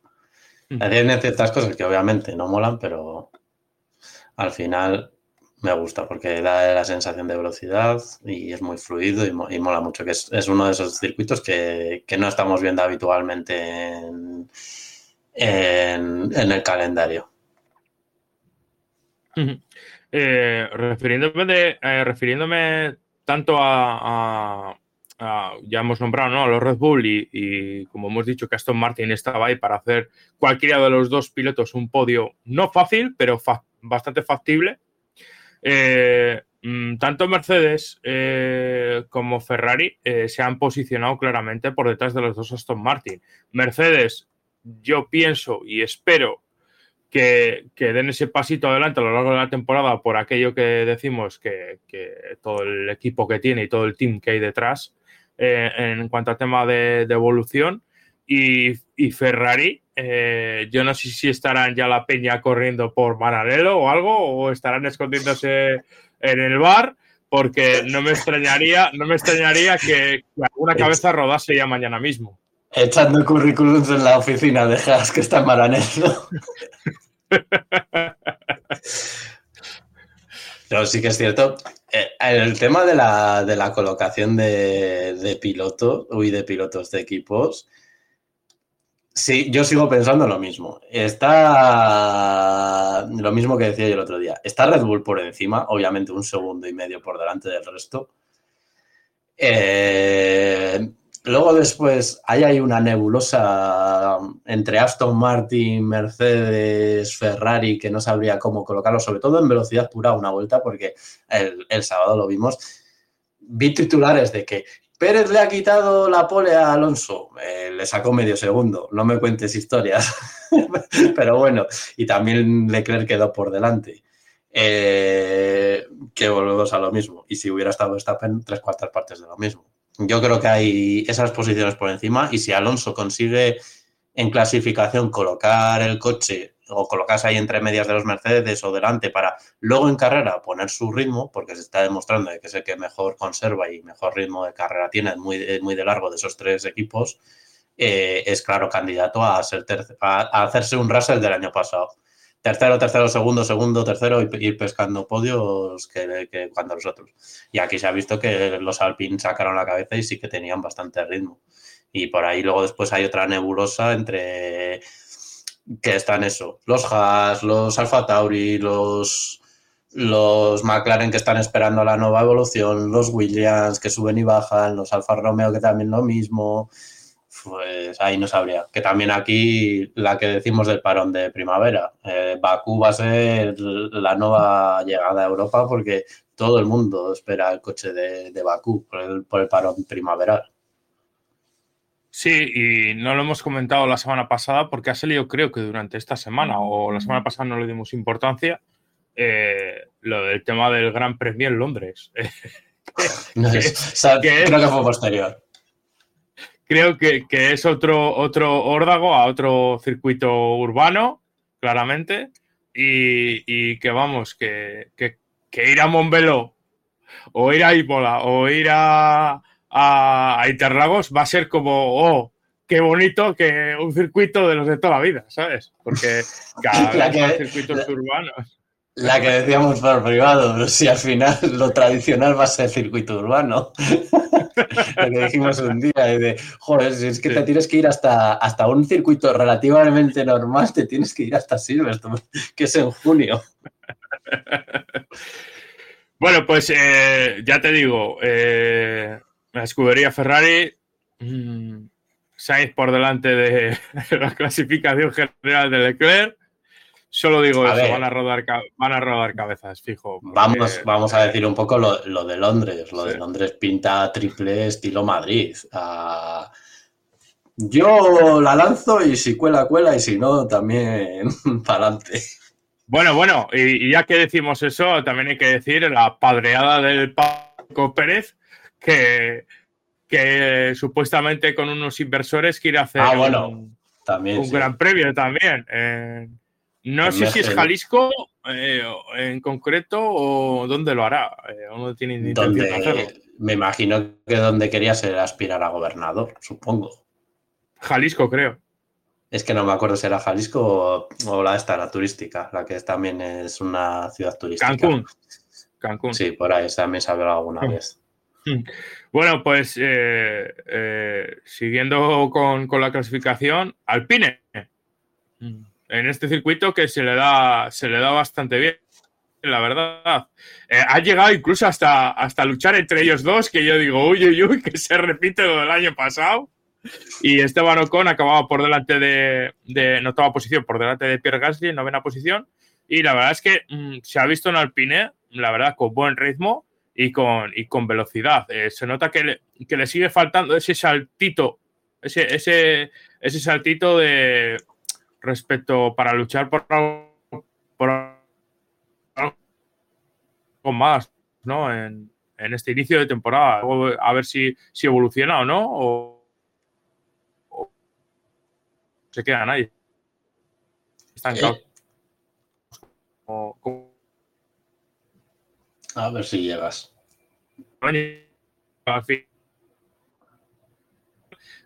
Tiene ciertas cosas que obviamente no molan, pero al final me gusta porque da la sensación de velocidad y es muy fluido y, mola mucho, que es, uno de esos circuitos que, no estamos viendo habitualmente en, el calendario. Eh, refiriéndome, eh, refiriéndome tanto a, ya hemos nombrado ¿no? a los Red Bull y, como hemos dicho que Aston Martin estaba ahí para hacer cualquiera de los dos pilotos un podio no fácil, pero bastante factible eh, mm, tanto Mercedes eh, como Ferrari eh, se han posicionado claramente por detrás de los dos Aston Martin. Mercedes, yo pienso y espero que, den ese pasito adelante a lo largo de la temporada por aquello que decimos que, todo el equipo que tiene y todo el team que hay detrás en cuanto a tema de, evolución. Y, y Ferrari, eh, yo no sé si estarán ya la peña corriendo por paralelo o algo, o estarán escondiéndose en el bar, porque no me extrañaría, no me extrañaría que, alguna cabeza rodase ya mañana mismo. Echando currículums en la oficina de Haas que está en Maranello. Pero sí que es cierto, eh, el tema de la, de la colocación de, de pilotos, uy, de pilotos de equipos, sí, yo sigo pensando lo mismo. Está lo mismo que decía yo el otro día. Está Red Bull por encima, obviamente un segundo y medio por delante del resto. Eh, Luego después hay ahí una nebulosa entre Aston Martin, Mercedes, Ferrari, que no sabría cómo colocarlo, sobre todo en velocidad pura una vuelta, porque el, sábado lo vimos. Vi titulares de que Pérez le ha quitado la pole a Alonso, eh, le sacó medio segundo, no me cuentes historias, pero bueno, y también Leclerc quedó por delante. Eh, que volvemos a lo mismo. Y si hubiera estado Verstappen, tres cuartas partes de lo mismo. Yo creo que hay esas posiciones por encima y si Alonso consigue en clasificación colocar el coche o colocarse ahí entre medias de los Mercedes o delante para luego en carrera poner su ritmo, porque se está demostrando que es el que mejor conserva y mejor ritmo de carrera tiene, muy, muy de largo de esos tres equipos, eh, es claro candidato a, ser a hacerse un Russell del año pasado tercero, tercero, segundo, segundo, tercero y ir pescando podios que, cuando los otros. Y aquí se ha visto que los Alpine sacaron la cabeza y sí que tenían bastante ritmo. Y por ahí luego después hay otra nebulosa entre que están eso, los Haas, los Alfa Tauri, los, los McLaren que están esperando la nueva evolución, los Williams que suben y bajan, los Alfa Romeo que también lo mismo pues ahí no sabría. Que también aquí la que decimos del parón de primavera. Eh, Bakú va a ser la nueva llegada a Europa porque todo el mundo espera el coche de, Bakú por el, por el parón primaveral. Sí, y no lo hemos comentado la semana pasada porque ha salido creo que durante esta semana o la semana pasada no le dimos importancia eh, lo del tema del Gran Premio en Londres. creo que fue posterior creo que, es otro, otro órdago a otro circuito urbano, claramente, y, que vamos, que, ir a Montbeló o ir a Ipola o ir a, a, Interlagos va a ser como, oh, qué bonito que un circuito de los de toda la vida, ¿sabes? Porque cada vez circuitos urbanos. La que decíamos por privado, pero si al final lo tradicional va a ser circuito urbano. lo que dijimos un día, de, joder, si es que te tienes que ir hasta, hasta un circuito relativamente normal, te tienes que ir hasta Silverstone, que es en junio. Bueno, pues eh, ya te digo, eh, la escudería Ferrari, mmm, Sainz por delante de la clasificación general de Leclerc Solo digo eso, van a, rodar, van a rodar cabezas, fijo. Vamos, vamos a decir un poco lo, de Londres. Lo de Londres pinta triple estilo Madrid. Yo la lanzo y si cuela, cuela y si no, también para adelante. Bueno, bueno, y, ya que decimos eso, también hay que decir la padreada del Paco Pérez, que, que supuestamente con unos inversores quiere hacer ah, un, también, un gran premio también. No sé si es Jalisco eh, en concreto o dónde lo hará, eh, o no tiene intención de hacerlo. Me imagino que donde quería ser aspirar a gobernador, supongo. Jalisco, creo. Es que no me acuerdo si era Jalisco o, la esta, la turística, la que también es una ciudad turística. Cancún. Cancún. Sí, por ahí también se ha hablado alguna vez. Bueno, pues eh, siguiendo con, con, la clasificación, Alpine. En este circuito que se le da, se le da bastante bien, la verdad. Eh, ha llegado incluso hasta, hasta luchar entre ellos dos, que yo digo, uy, uy, uy, que se repite lo del año pasado. Y Esteban Ocon acababa por delante de, de en octava posición, por delante de Pierre Gasly en novena posición. Y la verdad es que mm, se ha visto en Alpine, la verdad, con buen ritmo y con, y con velocidad. Eh, se nota que le, que le sigue faltando ese saltito, ese, ese, ese saltito de, respecto para luchar por, por algo más, ¿no? En, este inicio de temporada. A ver si, si evoluciona o no, o, se queda nadie. Estancado. A ver si llegas. El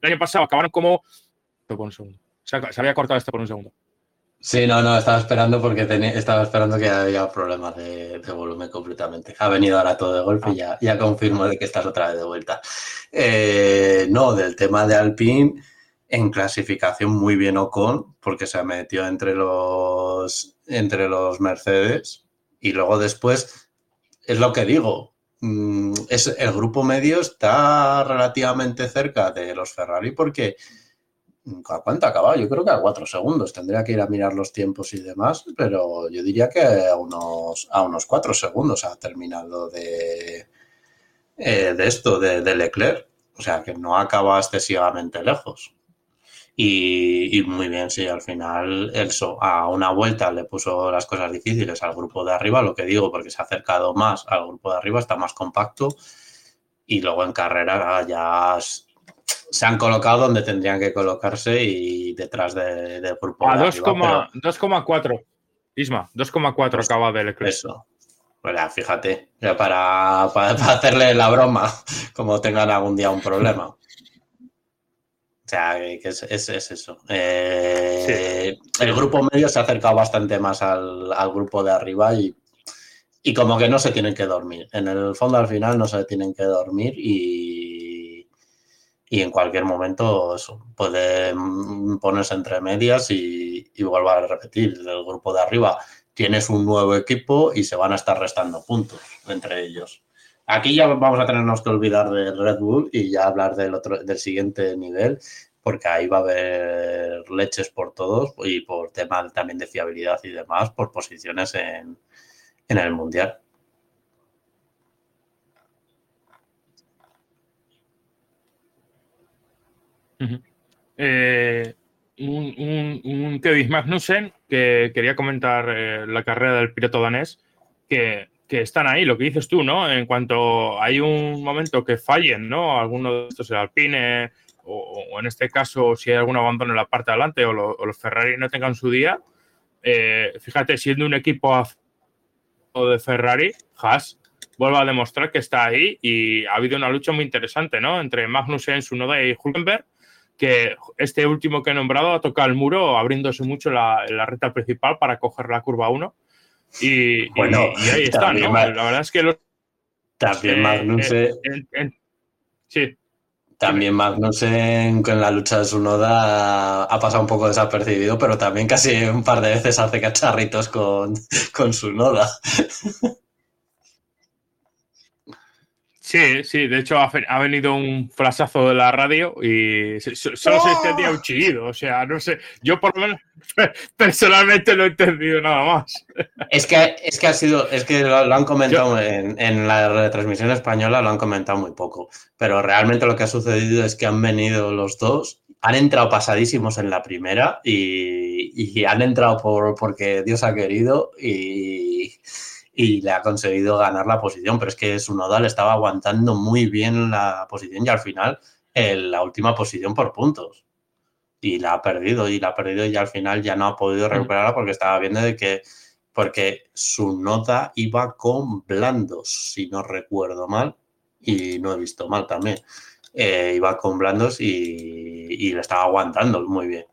año pasado acabaron como. Un segundo. Se, había cortado este por un segundo. Sí, no, no, estaba esperando porque estaba esperando que había problemas de, volumen completamente. Ha venido ahora todo de golpe y ya, ya confirmo de que estás otra vez de vuelta. Eh, no, del tema de Alpine, en clasificación muy bien Ocon, porque se metió entre los, entre los Mercedes y luego después, es lo que digo, mm, es, el grupo medio está relativamente cerca de los Ferrari porque ¿A cuánto acabado? Yo creo que a cuatro segundos. Tendría que ir a mirar los tiempos y demás, pero yo diría que a unos, a unos cuatro segundos ha terminado de, eh, de esto, de, Leclerc. O sea, que no acaba excesivamente lejos. Y, muy bien, sí, al final eso, a una vuelta le puso las cosas difíciles al grupo de arriba, lo que digo, porque se ha acercado más al grupo de arriba, está más compacto. Y luego en carrera ya se han colocado donde tendrían que colocarse y detrás del grupo. A 2,4. Isma, 2,4 acaba de Leclerc. Eso. fíjate, ya para, hacerle la broma, como tengan algún día un problema. O sea, que es, eso. Eh, el grupo medio se ha acercado bastante más al, grupo de arriba y, y, como que no se tienen que dormir. En el fondo, al final, no se tienen que dormir y y en cualquier momento eso, puede ponerse entre medias y, y vuelvo a repetir, del grupo de arriba tienes un nuevo equipo y se van a estar restando puntos entre ellos. Aquí ya vamos a tenernos que olvidar del Red Bull y ya hablar del, otro, del siguiente nivel, porque ahí va a haber leches por todos y por tema también de fiabilidad y demás, por posiciones en, en el Mundial. Eh, un, Kevin Magnussen que quería comentar eh, la carrera del piloto danés, que, están ahí, lo que dices tú, ¿no? En cuanto hay un momento que fallen, ¿no? Alguno de estos, el Alpine, o, en este caso, si hay algún abandono en la parte de adelante o, los Ferrari no tengan su día, eh, fíjate, siendo un equipo de Ferrari, Haas, vuelve a demostrar que está ahí y ha habido una lucha muy interesante, ¿no? Entre Magnussen, Sunoda y Hulkenberg que este último que he nombrado ha tocado el muro abriéndose mucho la, la recta principal para coger la curva 1. Y, bueno, y, ahí está, ¿no? La verdad es que los, También Magnussen... sí. También Magnussen con la lucha de su noda ha pasado un poco desapercibido, pero también casi un par de veces hace cacharritos con, con su noda. Sí, sí, de hecho ha, venido un flasazo de la radio y solo se entendía un chillido, o sea, no sé, yo por lo menos personalmente no he entendido nada más. Es que, es que ha sido, es que lo, han comentado en, la retransmisión española, lo han comentado muy poco, pero realmente lo que ha sucedido es que han venido los dos, han entrado pasadísimos en la primera y, y han entrado por, porque Dios ha querido y y le ha conseguido ganar la posición, pero es que su nodal estaba aguantando muy bien la posición y al final en la última posición por puntos. Y la ha perdido y la ha perdido y al final ya no ha podido mm. recuperarla porque estaba viendo de que porque su nota iba con blandos, si no recuerdo mal, y no he visto mal también. Eh, iba con blandos y, y le estaba aguantando muy bien.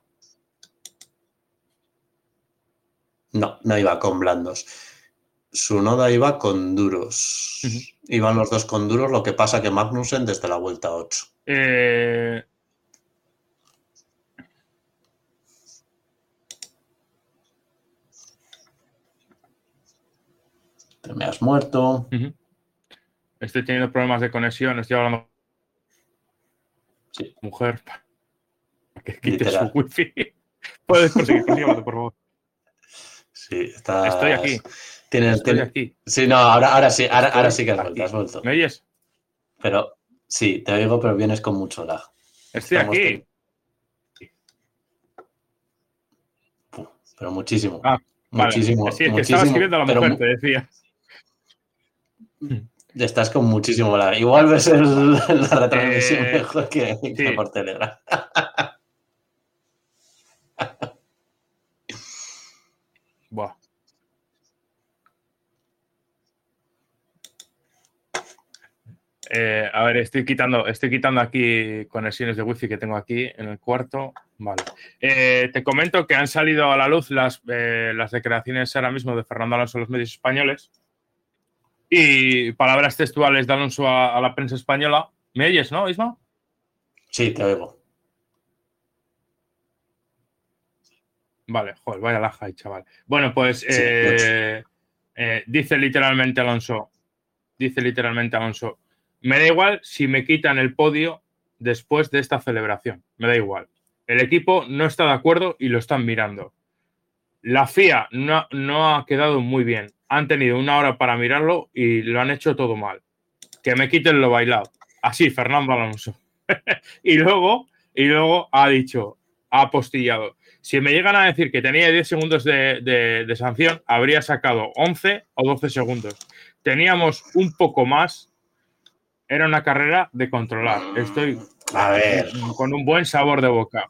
No, no iba con blandos su noda iba con duros. Iban los dos con duros, lo que pasa que Magnussen desde la vuelta 8. Eh, Te me has muerto. Estoy teniendo problemas de conexión, estoy hablando. Sí. Mujer, que quite su wifi. Puedes proseguir, por favor. Sí, está. Estoy aquí. Estoy aquí. Sí, no, ahora, ahora sí, ahora, sí que has vuelto, ¿Me oyes? Pero sí, te oigo, pero vienes con mucho lag. Estoy aquí. Pero muchísimo. Ah, muchísimo. Sí, es que estaba escribiendo a la mujer, te decía. Estás con muchísimo lag. Igual ves el, la retransmisión eh, mejor que, que por Telegram. Eh, a ver, estoy quitando, estoy quitando aquí conexiones de wifi que tengo aquí en el cuarto. Vale. Eh, te comento que han salido a la luz las, eh, las declaraciones ahora mismo de Fernando Alonso en los medios españoles y palabras textuales de Alonso a, la prensa española. ¿Me oyes, no, Isma? Sí, te oigo. Vale, joder, vaya la high, chaval. Bueno, pues dice literalmente Alonso, dice literalmente Alonso, me da igual si me quitan el podio después de esta celebración. Me da igual. El equipo no está de acuerdo y lo están mirando. La FIA no, ha quedado muy bien. Han tenido una hora para mirarlo y lo han hecho todo mal. Que me quiten lo bailado. Así, Fernando Alonso. y luego, y luego ha dicho, ha apostillado. Si me llegan a decir que tenía 10 segundos de, de sanción, habría sacado 11 o 12 segundos. Teníamos un poco más era una carrera de controlar. Estoy a ver. con un buen sabor de boca.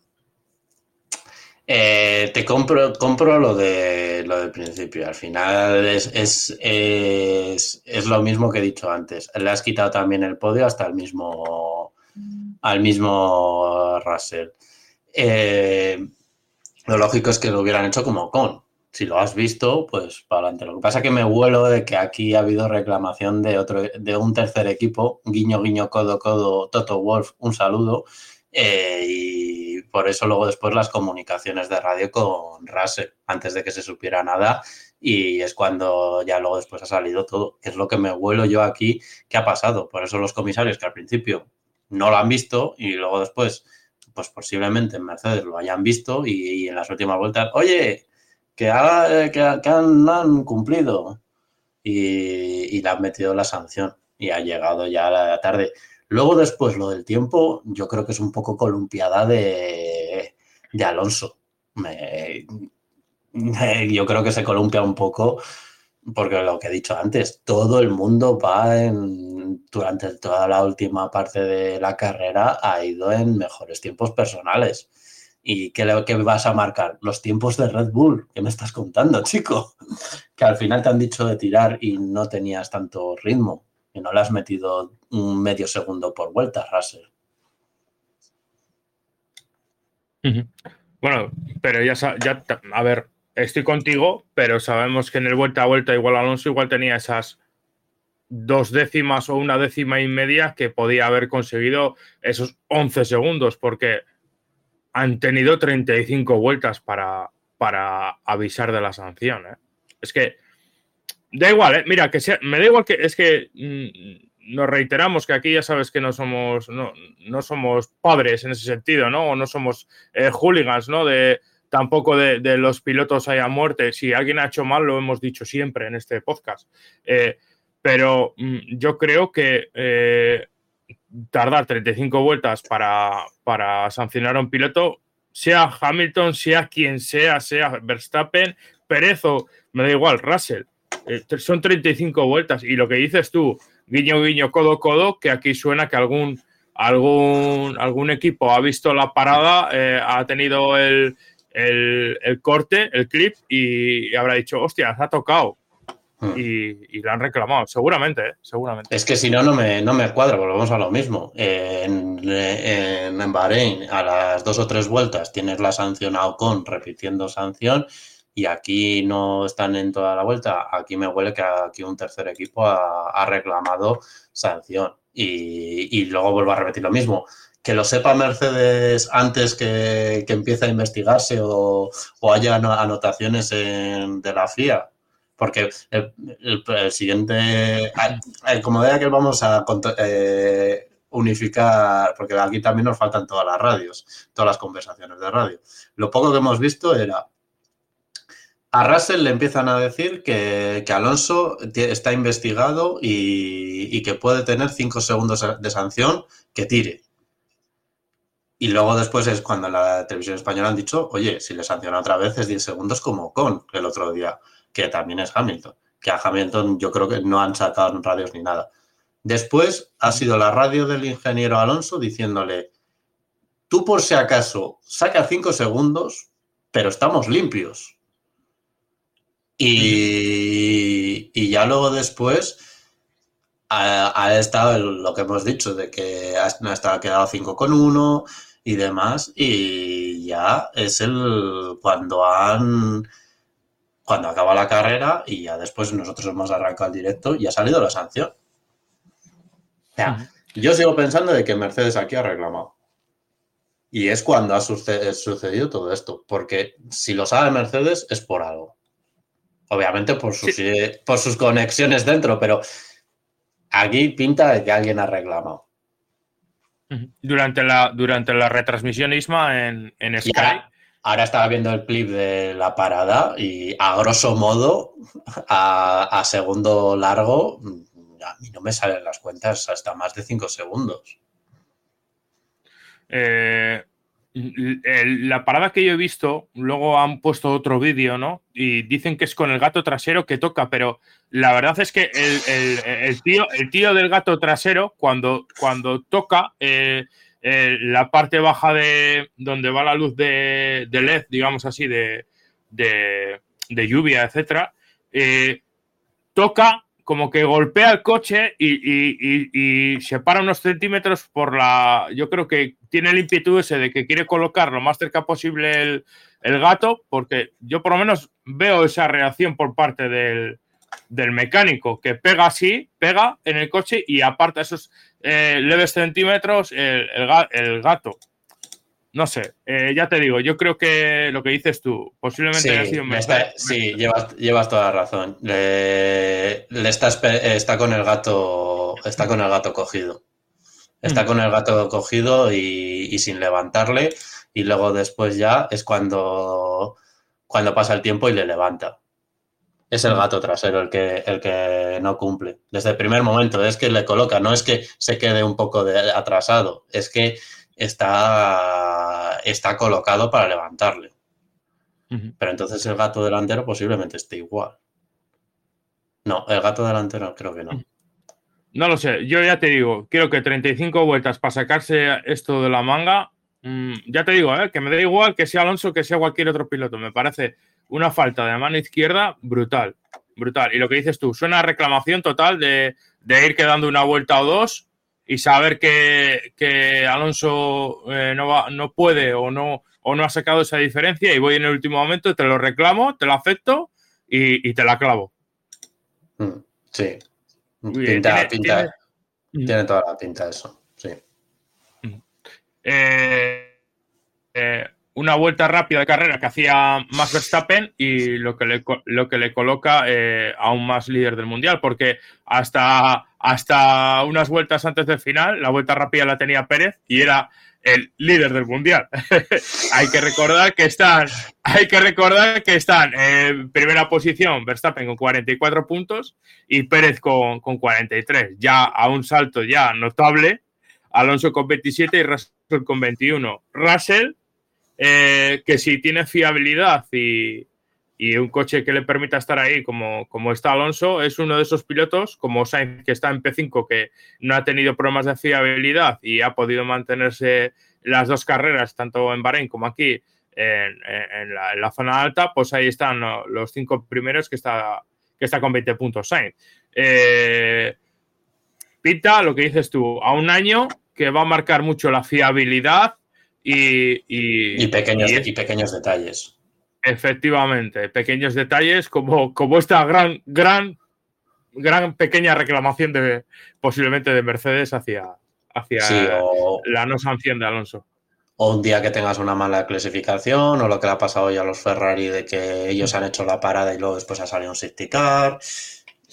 Eh, te compro, compro lo de lo del principio. Al final es, es, lo mismo que he dicho antes. Le has quitado también el podio hasta el mismo al mismo Russell. Eh, lo lógico es que lo hubieran hecho como con si lo has visto, pues para adelante. Lo que pasa es que me huelo de que aquí ha habido reclamación de otro, de un tercer equipo, guiño, guiño, codo, codo, Toto Wolf, un saludo. Eh, y por eso luego después las comunicaciones de radio con Russell, antes de que se supiera nada. Y es cuando ya luego después ha salido todo. Es lo que me huelo yo aquí que ha pasado. Por eso los comisarios que al principio no lo han visto y luego después, pues posiblemente en Mercedes lo hayan visto y en las últimas vueltas, oye, que, haga, que, han, cumplido. Y, le han metido la sanción y ha llegado ya la tarde. Luego, después, lo del tiempo, yo creo que es un poco columpiada de, Alonso. yo creo que se columpia un poco porque lo que he dicho antes, todo el mundo va durante toda la última parte de la carrera, ha ido en mejores tiempos personales. ¿Y qué, qué vas a marcar? Los tiempos de Red Bull. ¿Qué me estás contando, chico? Que al final te han dicho de tirar y no tenías tanto ritmo. Y no le has metido un medio segundo por vuelta, Russell. Bueno, pero ya, ya, a ver, estoy contigo, pero sabemos que en el vuelta a vuelta igual Alonso igual tenía esas dos décimas o una décima y media que podía haber conseguido esos 11 segundos, porque han tenido 35 vueltas para, para avisar de la sanción. ¿eh? Es que da igual, ¿eh? mira, que sea, me da igual que es que mm, nos reiteramos que aquí ya sabes que no somos, no, no somos padres en ese sentido, ¿no? O no somos eh, hooligans, ¿no? De, tampoco de, los pilotos haya muerte. Si alguien ha hecho mal, lo hemos dicho siempre en este podcast. Eh, pero mm, yo creo que tardar 35 vueltas para, para sancionar a un piloto, sea Hamilton, sea quien sea, sea Verstappen, Perezo, me da igual, Russell. Eh, son 35 vueltas y lo que dices tú, guiño, guiño, codo, codo, que aquí suena que algún, algún, algún equipo ha visto la parada, eh, ha tenido el, el, el, corte, el clip y, habrá dicho, hostia, se ha tocado. Hmm. y, lo han reclamado, seguramente, ¿eh? seguramente. Es que si no, no me, no me cuadra, volvemos a lo mismo. en, en, Bahrein, a las dos o tres vueltas tienes la sanción a Ocon repitiendo sanción y aquí no están en toda la vuelta. Aquí me huele que aquí un tercer equipo ha, reclamado sanción. Y, y, luego vuelvo a repetir lo mismo. Que lo sepa Mercedes antes que, que empiece a investigarse o, o haya anotaciones en, de la FIA, porque el, siguiente, como vea que vamos a eh, unificar, porque aquí también nos faltan todas las radios, todas las conversaciones de radio. Lo poco que hemos visto era, a Russell le empiezan a decir que, Alonso está investigado y, y, que puede tener cinco segundos de sanción que tire. Y luego después es cuando la televisión española han dicho, oye, si le sanciona otra vez es 10 segundos como con el otro día que también es Hamilton, que a Hamilton yo creo que no han sacado radios ni nada. Después ha sido la radio del ingeniero Alonso diciéndole, tú por si acaso saca cinco segundos, pero estamos limpios. Y, y ya luego después ha, estado lo que hemos dicho, de que ha, ha quedado 5 con 1 y demás, y ya es el cuando han cuando acaba la carrera y ya después nosotros hemos arrancado el directo y ha salido la sanción. yo sigo pensando de que Mercedes aquí ha reclamado. Y es cuando ha sucedido todo esto, porque si lo sabe Mercedes es por algo. Obviamente por sus, por sus conexiones dentro, pero aquí pinta de que alguien ha reclamado. Durante la, durante la retransmisión Isma en, en Sky. Ahora, estaba viendo el clip de la parada y a grosso modo, a, segundo largo, a mí no me salen las cuentas hasta más de cinco segundos. Eh, la parada que yo he visto, luego han puesto otro vídeo, ¿no? Y dicen que es con el gato trasero que toca, pero la verdad es que el, tío, el tío del gato trasero, cuando, cuando toca eh, eh, la parte baja de donde va la luz de, LED, digamos así, de, lluvia, etcétera, eh, toca como que golpea el coche y, se para unos centímetros por la. Yo creo que tiene el ímpetu ese de que quiere colocar lo más cerca posible el, gato, porque yo por lo menos veo esa reacción por parte del, mecánico, que pega así, pega en el coche y aparta esos eh, leves centímetros el, el gato. No sé, eh, ya te digo, yo creo que lo que dices tú, posiblemente sí, haya sido Sí, llevas, toda la razón. Le, está, está, con el gato, está con el gato cogido. Está mm. con el gato cogido y, sin levantarle. Y luego después ya es cuando, cuando pasa el tiempo y le levanta. Es el gato trasero el que, el que no cumple. Desde el primer momento es que le coloca, no es que se quede un poco de, atrasado, es que está, está colocado para levantarle. Pero entonces el gato delantero posiblemente esté igual. No, el gato delantero creo que no. No lo sé, yo ya te digo, creo que 35 vueltas para sacarse esto de la manga, mm, ya te digo, ¿eh? que me da igual que sea Alonso que sea cualquier otro piloto, me parece una falta de mano izquierda brutal, brutal. Y lo que dices tú, suena a reclamación total de, de ir quedando una vuelta o dos y saber que, Alonso eh, no, va, no puede o no, o no ha sacado esa diferencia y voy en el último momento, te lo reclamo, te lo acepto y, te la clavo. Mm, sí. Pinta, ¿Tiene, mm. tiene, toda la pinta eso, sí. Mm. Eh, eh, una vuelta rápida de carrera que hacía Max Verstappen y lo que le, lo que le coloca eh, aún más líder del mundial, porque hasta, hasta unas vueltas antes del final, la vuelta rápida la tenía Pérez y era el líder del mundial. hay que recordar que están, hay que recordar que están en primera posición Verstappen con 44 puntos y Pérez con, con 43, ya a un salto ya notable. Alonso con 27 y Russell con 21. Russell eh, que si tiene fiabilidad y, un coche que le permita estar ahí como, como está Alonso, es uno de esos pilotos como Sainz que está en P5 que no ha tenido problemas de fiabilidad y ha podido mantenerse las dos carreras, tanto en Bahrein como aquí en, la, zona alta, pues ahí están los cinco primeros que está, que está con 20 puntos Sainz. Eh, pinta lo que dices tú, a un año que va a marcar mucho la fiabilidad y, pequeños, y, pequeños detalles. Efectivamente, pequeños detalles como, como esta gran, gran, gran pequeña reclamación de posiblemente de Mercedes hacia, hacia la no sanción de Alonso. O un día que tengas una mala clasificación, o lo que le ha pasado hoy a los Ferrari de que ellos han hecho la parada y luego después ha salido un safety car.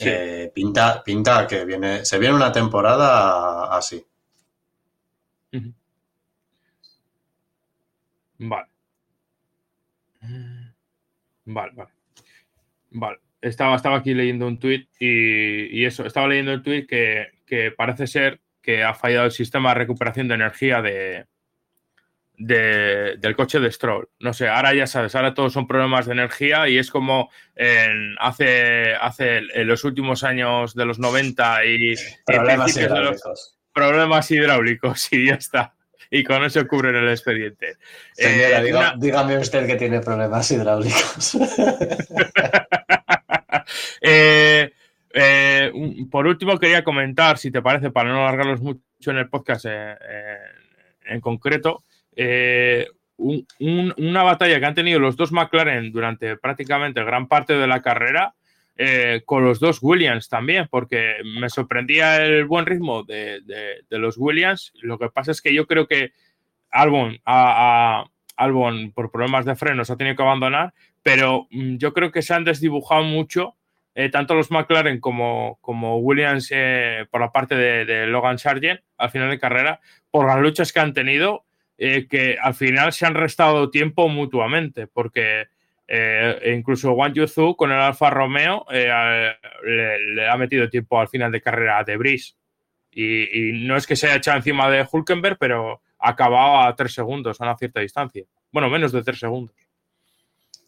Eh, pinta, pinta que viene, se viene una temporada así. Vale. Vale, vale. Vale. Estaba, estaba aquí leyendo un tuit y, eso, estaba leyendo el tuit que, parece ser que ha fallado el sistema de recuperación de energía de, del coche de Stroll. No sé, ahora ya sabes, ahora todos son problemas de energía y es como en, hace, hace en los últimos años de los 90 y, problemas hidráulicos. problemas hidráulicos y ya está y con eso cubren el expediente. Señora, eh, dígame usted que tiene problemas hidráulicos. Eh, Eh, por último, quería comentar, si te parece, para no alargarlos mucho en el podcast en concreto, una batalla que han tenido los dos McLaren durante prácticamente gran parte de la carrera, con los dos Williams también, porque me sorprendía el buen ritmo de, los Williams. Lo que pasa es que yo creo que Albon, Albon por problemas de frenos ha tenido que abandonar, pero mm, yo creo que se han desdibujado mucho eh, tanto los McLaren como, como Williams eh, por la parte de, Logan Sargent al final de carrera, por las luchas que han tenido, eh, que al final se han restado tiempo mutuamente, porque incluso Wang Yuzu con el Alfa Romeo le, ha metido tiempo al final de carrera a Debris. Y, y, no es que se haya echado encima de Hulkenberg, pero ha acabado a tres segundos, a una cierta distancia. Bueno, menos de tres segundos.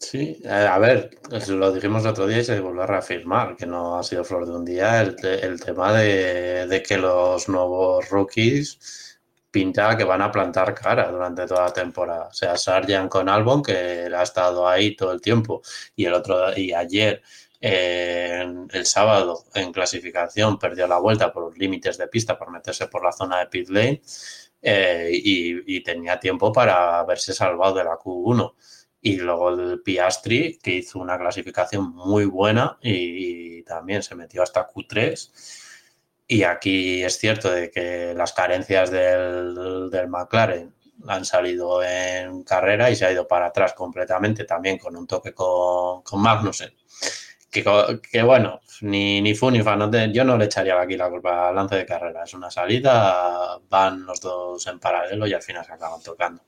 Sí, eh, a ver, lo dijimos el otro día y se volvió a reafirmar que no ha sido flor de un día el, tema de, que los nuevos rookies pinta que van a plantar cara durante toda la temporada. O sea, Sargent con Albon, que ha estado ahí todo el tiempo, y el otro y ayer, el sábado, en clasificación, perdió la vuelta por los límites de pista por meterse por la zona de pit lane eh, y, y tenía tiempo para haberse salvado de la Q1 y luego el Piastri, que hizo una clasificación muy buena y, también se metió hasta Q3. Y aquí es cierto de que las carencias del, del, McLaren han salido en carrera y se ha ido para atrás completamente también con un toque con, con Magnussen. Que, que, bueno, ni, ni fu ni fa, yo no le echaría aquí la culpa al lance de carrera. Es una salida, van los dos en paralelo y al final se acaban tocando.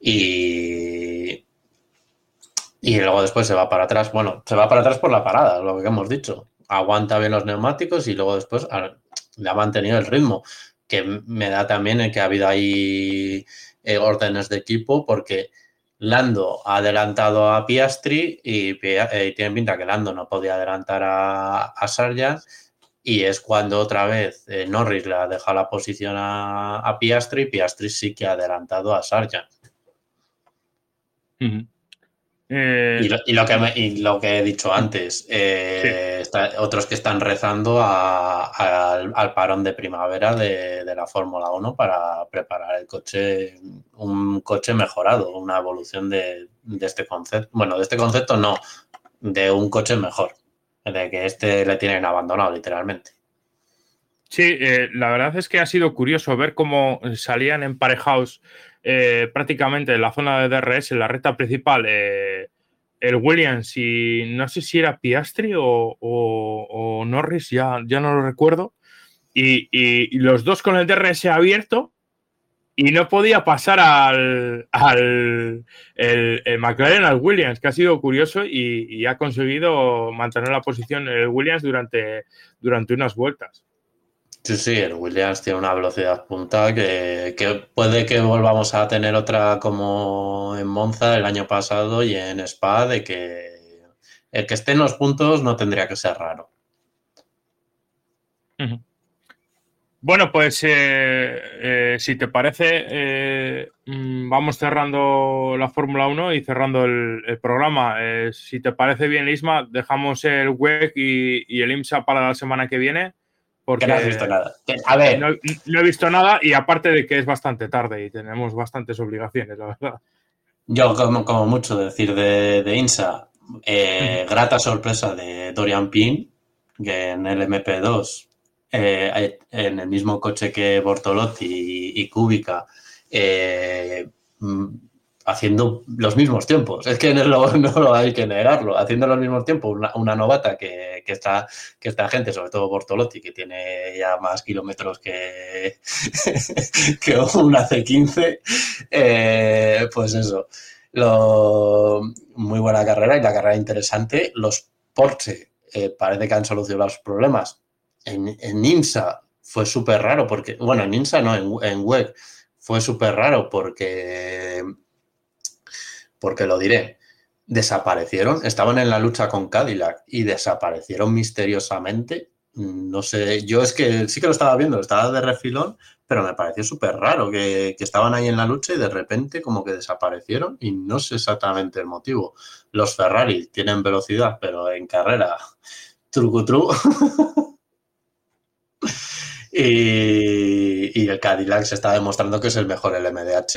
Y, y luego después se va para atrás. Bueno, se va para atrás por la parada, lo que hemos dicho. Aguanta bien los neumáticos y luego después le ha mantenido el ritmo. Que me da también el que ha habido ahí eh, órdenes de equipo porque Lando ha adelantado a Piastri y, eh, tiene pinta que Lando no podía adelantar a, a Sargent y es cuando otra vez eh, Norris le ha dejado la posición a, Piastri y Piastri sí que ha adelantado a Sargent. Eh, y, lo, que lo que he dicho antes, eh, otros que están rezando al, parón de primavera de, la Fórmula 1 para preparar el coche, un coche mejorado, una evolución de, este concepto. Bueno, de este concepto no, de un coche mejor, de que este le tienen abandonado literalmente. Sí, eh, la verdad es que ha sido curioso ver cómo salían emparejados eh, prácticamente en la zona de DRS, en la recta principal, eh, el Williams y no sé si era Piastri o, Norris, ya, ya no lo recuerdo, y, los dos con el DRS abierto y no podía pasar al, al el, McLaren al Williams, que ha sido curioso y, ha conseguido mantener la posición el Williams durante, durante unas vueltas. Sí, sí, el Williams tiene una velocidad punta que, puede que volvamos a tener otra como en Monza el año pasado y en Spa, de que el que esté en los puntos no tendría que ser raro. Bueno, pues eh, eh, si te parece, eh, mm, vamos cerrando la Fórmula 1 y cerrando el, programa. si te parece bien, Isma, dejamos el WEC y, y el IMSA para la semana que viene porque no has visto nada. A ver. No, he visto nada y aparte de que es bastante tarde y tenemos bastantes obligaciones, la verdad. Yo, como, mucho decir de, INSA, eh, grata sorpresa de Dorian Pin, que en el MP2, eh, en el mismo coche que Bortolotti y, y Kubica, eh, haciendo los mismos tiempos. Es que no, lo hay que negarlo. Haciendo los mismos tiempos, una, novata que, está, que esta gente, sobre todo Bortolotti, que tiene ya más kilómetros que, que una C15, eh, pues eso. Lo, muy buena carrera y la carrera interesante. Los Porsche eh, parece que han solucionado los problemas. En, en INSA fue súper raro porque, bueno, en INSA no, en, en WEC fue súper raro porque porque lo diré, desaparecieron, estaban en la lucha con Cadillac y desaparecieron misteriosamente. No sé, yo es que sí que lo estaba viendo, estaba de refilón, pero me pareció súper raro que, estaban ahí en la lucha y de repente como que desaparecieron y no sé exactamente el motivo. Los Ferrari tienen velocidad, pero en carrera trucutru. y, el Cadillac se está demostrando que es el mejor LMDH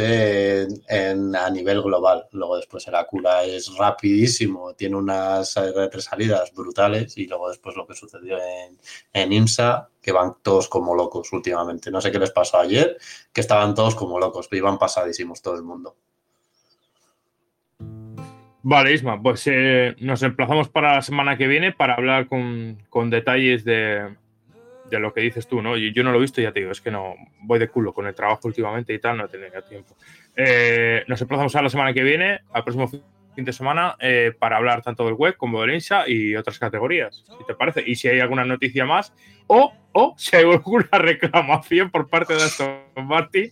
en, a nivel global. Luego después el Acura es rapidísimo, tiene unas salidas brutales y luego después lo que sucedió en, en IMSA, que van todos como locos últimamente. No sé qué les pasó ayer, que estaban todos como locos, pero iban pasadísimos todo el mundo. Vale, Isma, pues eh, nos emplazamos para la semana que viene para hablar con, detalles de, lo que dices tú, ¿no? Yo, yo, no lo he visto, ya te digo, es que no voy de culo con el trabajo últimamente y tal, no he tenido tiempo. Eh, nos emplazamos a la semana que viene, al próximo fin de semana, eh, para hablar tanto del web como del INSA y otras categorías, si te parece. Y si hay alguna noticia más, o, o si hay alguna reclamación por parte de Aston Martin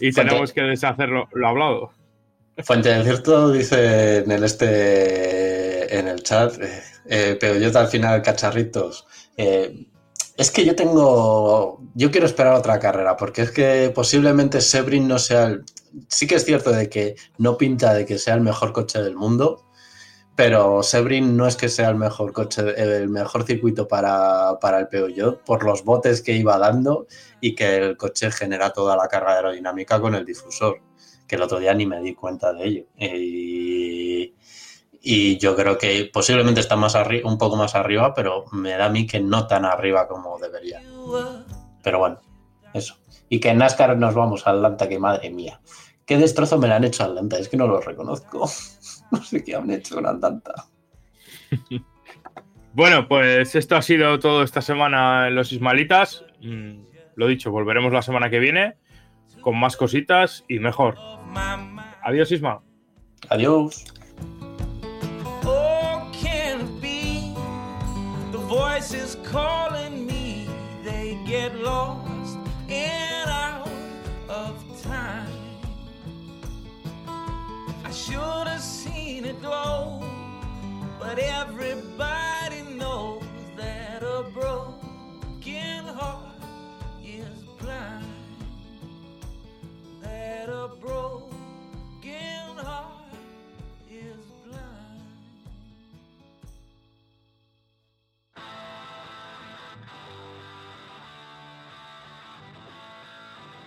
y tenemos que deshacer lo hablado. Fuente del Cierto dice en el este en el chat, eh, pero yo al final cacharritos. Eh, es que yo tengo, yo quiero esperar otra carrera, porque es que posiblemente Sebring no sea el, sí que es cierto de que no pinta de que sea el mejor coche del mundo, pero Sebring no es que sea el mejor coche, el mejor circuito para, para el Peugeot por los botes que iba dando y que el coche genera toda la carga aerodinámica con el difusor que el otro día ni me di cuenta de ello. Y, yo creo que posiblemente está más arriba, un poco más arriba, pero me da a mí que no tan arriba como debería. Pero bueno, eso. Y que en NASCAR nos vamos a Atlanta, que madre mía. ¿Qué destrozo me la han hecho a Atlanta? Es que no lo reconozco. No sé qué han hecho con Atlanta. Bueno, pues esto ha sido todo esta semana en los Ismalitas. Mm, lo dicho, volveremos la semana que viene con más cositas y mejor. Adiós, Isma. Adiós. voice is calling me. They get lost and out of time. I should have seen it glow, but everybody knows that a broken heart is blind. That a broken heart.